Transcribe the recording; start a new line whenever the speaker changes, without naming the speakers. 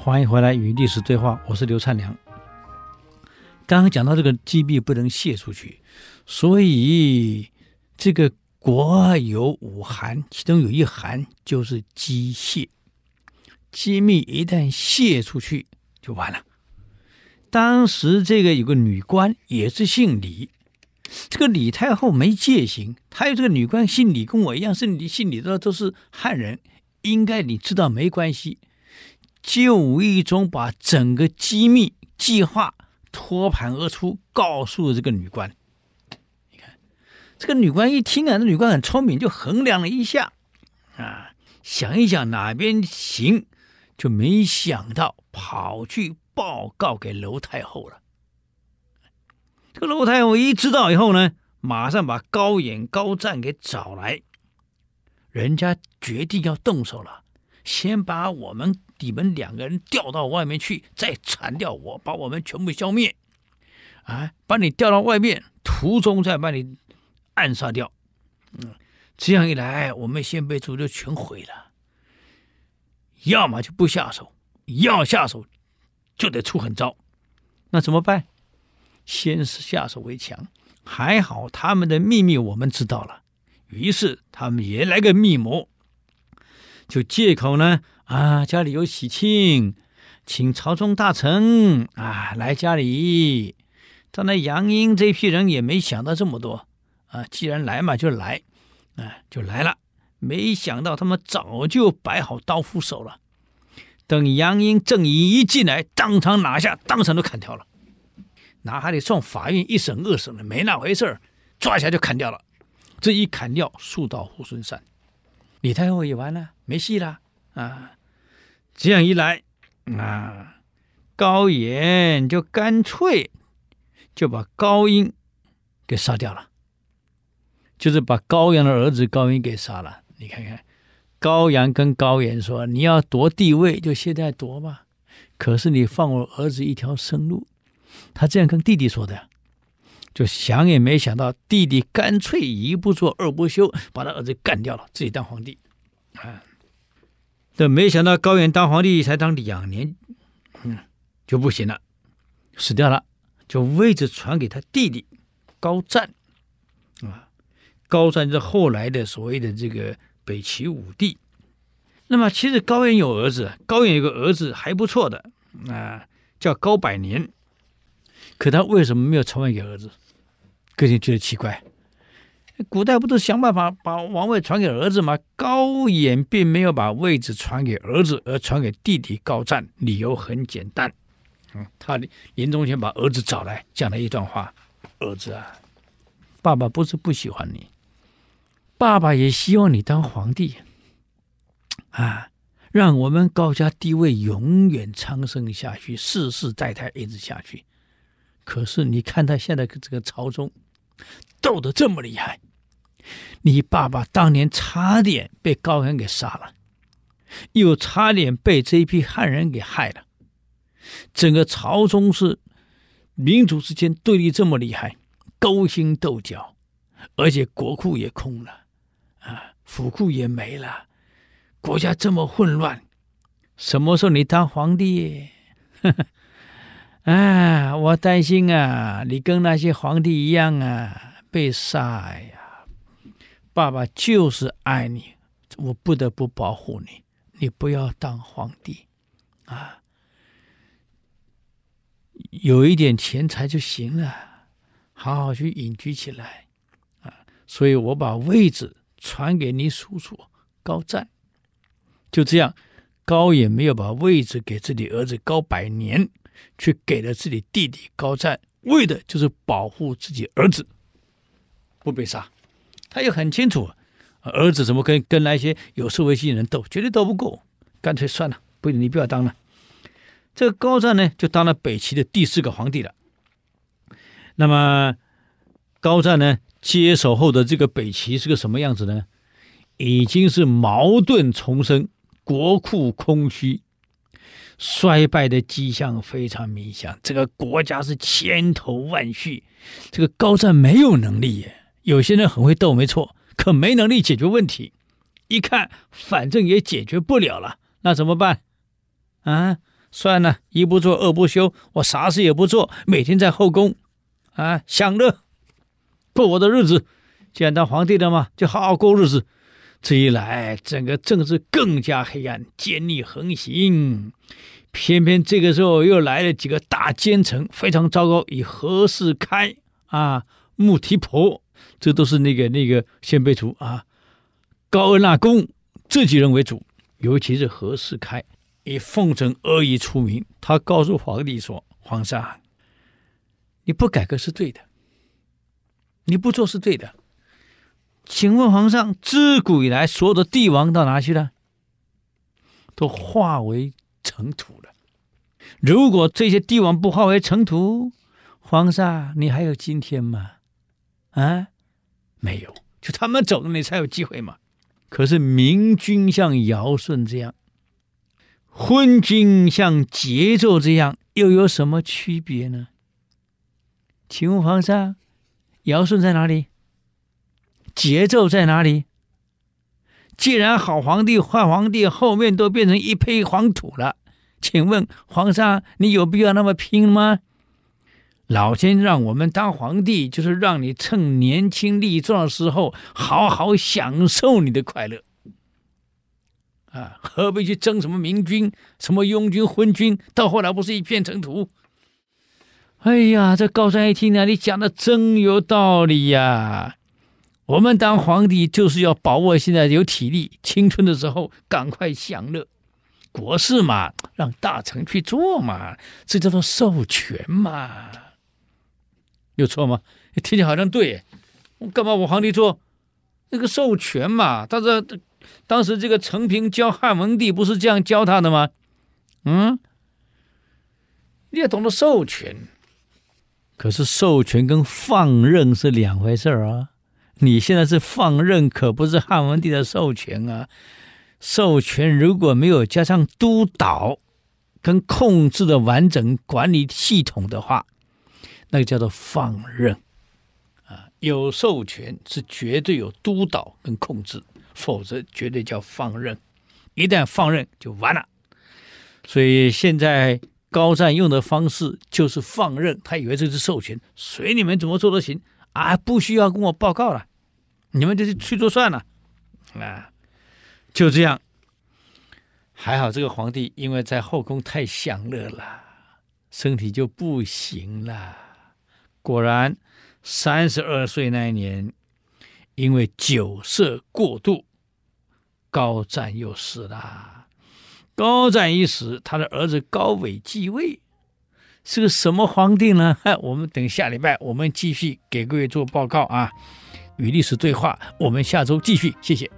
欢迎回来与历史对话，我是刘灿良。刚刚讲到这个机密不能泄出去，所以这个国有五函，其中有一函就是机泄。机密一旦泄出去，就完了。当时这个有个女官也是姓李，这个李太后没戒心，还有这个女官姓李，跟我一样是李，姓李的都是汉人，应该你知道没关系。就无意中把整个机密计划托盘而出，告诉了这个女官。你看，这个女官一听啊，这女官很聪明，就衡量了一下，啊，想一想哪边行，就没想到跑去报告给楼太后了。这个楼太后一知道以后呢，马上把高演、高湛给找来，人家决定要动手了，先把我们。你们两个人调到外面去，再铲掉我，把我们全部消灭，啊，把你调到外面，途中再把你暗杀掉，嗯，这样一来，我们先辈族就全毁了。要么就不下手，要下手就得出狠招，那怎么办？先是下手为强，还好他们的秘密我们知道了，于是他们也来个密谋，就借口呢。啊，家里有喜庆，请朝中大臣啊来家里。他那杨英这批人也没想到这么多啊，既然来嘛就来，啊就来了。没想到他们早就摆好刀斧手了。等杨英、郑仪一进来，当场拿下，当场都砍掉了。哪还得送法院一审、二审的，没那回事儿，抓起来就砍掉了。这一砍掉，树倒猢狲散，李太后也完了，没戏了啊。这样一来，啊，高演就干脆就把高英给杀掉了，就是把高阳的儿子高英给杀了。你看看，高阳跟高演说：“你要夺帝位，就现在夺吧。可是你放我儿子一条生路。”他这样跟弟弟说的，就想也没想到，弟弟干脆一不做二不休，把他儿子干掉了，自己当皇帝，啊。这没想到高远当皇帝才当两年，嗯，就不行了，死掉了，就位置传给他弟弟高湛，啊，高湛是后来的所谓的这个北齐武帝。那么其实高远有儿子，高远有个儿子还不错的，啊，叫高百年，可他为什么没有传位给儿子？个人觉得奇怪。古代不都想办法把王位传给儿子吗？高演并没有把位置传给儿子，而传给弟弟高湛。理由很简单，嗯，他临终前把儿子找来，讲了一段话：“儿子啊，爸爸不是不喜欢你，爸爸也希望你当皇帝，啊，让我们高家地位永远昌盛下去，世世代代一直下去。可是你看他现在这个朝中斗得这么厉害。”你爸爸当年差点被高人给杀了，又差点被这一批汉人给害了。整个朝中是民族之间对立这么厉害，勾心斗角，而且国库也空了，啊，府库也没了，国家这么混乱，什么时候你当皇帝？呵呵，哎，我担心啊，你跟那些皇帝一样啊，被杀呀。爸爸就是爱你，我不得不保护你。你不要当皇帝，啊，有一点钱财就行了，好好去隐居起来，啊，所以我把位置传给你叔叔高湛。就这样，高也没有把位置给自己儿子高百年，却给了自己弟弟高湛，为的就是保护自己儿子不被杀。他也很清楚，儿子怎么跟跟那些有社会性的人斗，绝对斗不过，干脆算了，不，你不要当了。这个高湛呢，就当了北齐的第四个皇帝了。那么高湛呢，接手后的这个北齐是个什么样子呢？已经是矛盾丛生，国库空虚，衰败的迹象非常明显。这个国家是千头万绪，这个高湛没有能力耶。有些人很会斗，没错，可没能力解决问题。一看，反正也解决不了了，那怎么办？啊，算了，一不做二不休，我啥事也不做，每天在后宫啊享乐过我的日子。既然当皇帝了嘛，就好好过日子。这一来，整个政治更加黑暗，奸佞横行。偏偏这个时候又来了几个大奸臣，非常糟糕，以何世开啊、穆提婆，这都是那个那个先辈族啊，高恩纳公这几人为主。尤其是何世开，以奉承阿谀出名。他告诉皇帝说：“皇上，你不改革是对的，你不做是对的。请问皇上，自古以来所有的帝王到哪去了？都化为尘土了。如果这些帝王不化为尘土，皇上你还有今天吗？啊，没有，就他们走了，你才有机会嘛。”可是明君像尧舜这样，昏君像桀纣这样，又有什么区别呢？请问皇上，尧舜在哪里？节奏在哪里？既然好皇帝坏皇帝后面都变成一抔黄土了，请问皇上，你有必要那么拼吗？老天让我们当皇帝，就是让你趁年轻力壮的时候，好好享受你的快乐。啊，何必去争什么明君、什么庸君、昏君？到后来不是一片尘土？哎呀，这高湛一听呢，你讲的真有道理呀！我们当皇帝就是要把握现在有体力、青春的时候，赶快享乐。国事嘛，让大臣去做嘛，这叫做授权嘛。有错吗？听起来好像对，我干嘛我皇帝做那个授权嘛？但是当时这个陈平教汉文帝不是这样教他的吗？嗯，你也懂得授权，可是授权跟放任是两回事儿啊！你现在是放任，可不是汉文帝的授权啊！授权如果没有加上督导跟控制的完整管理系统的话。那个叫做放任，啊，有授权是绝对有督导跟控制，否则绝对叫放任。一旦放任就完了。所以现在高湛用的方式就是放任，他以为这是授权，随你们怎么做都行啊，不需要跟我报告了，你们就去做算了，啊，就这样。还好这个皇帝因为在后宫太享乐了，身体就不行了。果然，三十二岁那一年，因为酒色过度，高湛又死了。高湛一死，他的儿子高纬继位，是个什么皇帝呢？我们等下礼拜我们继续给各位做报告啊，与历史对话。我们下周继续，谢谢。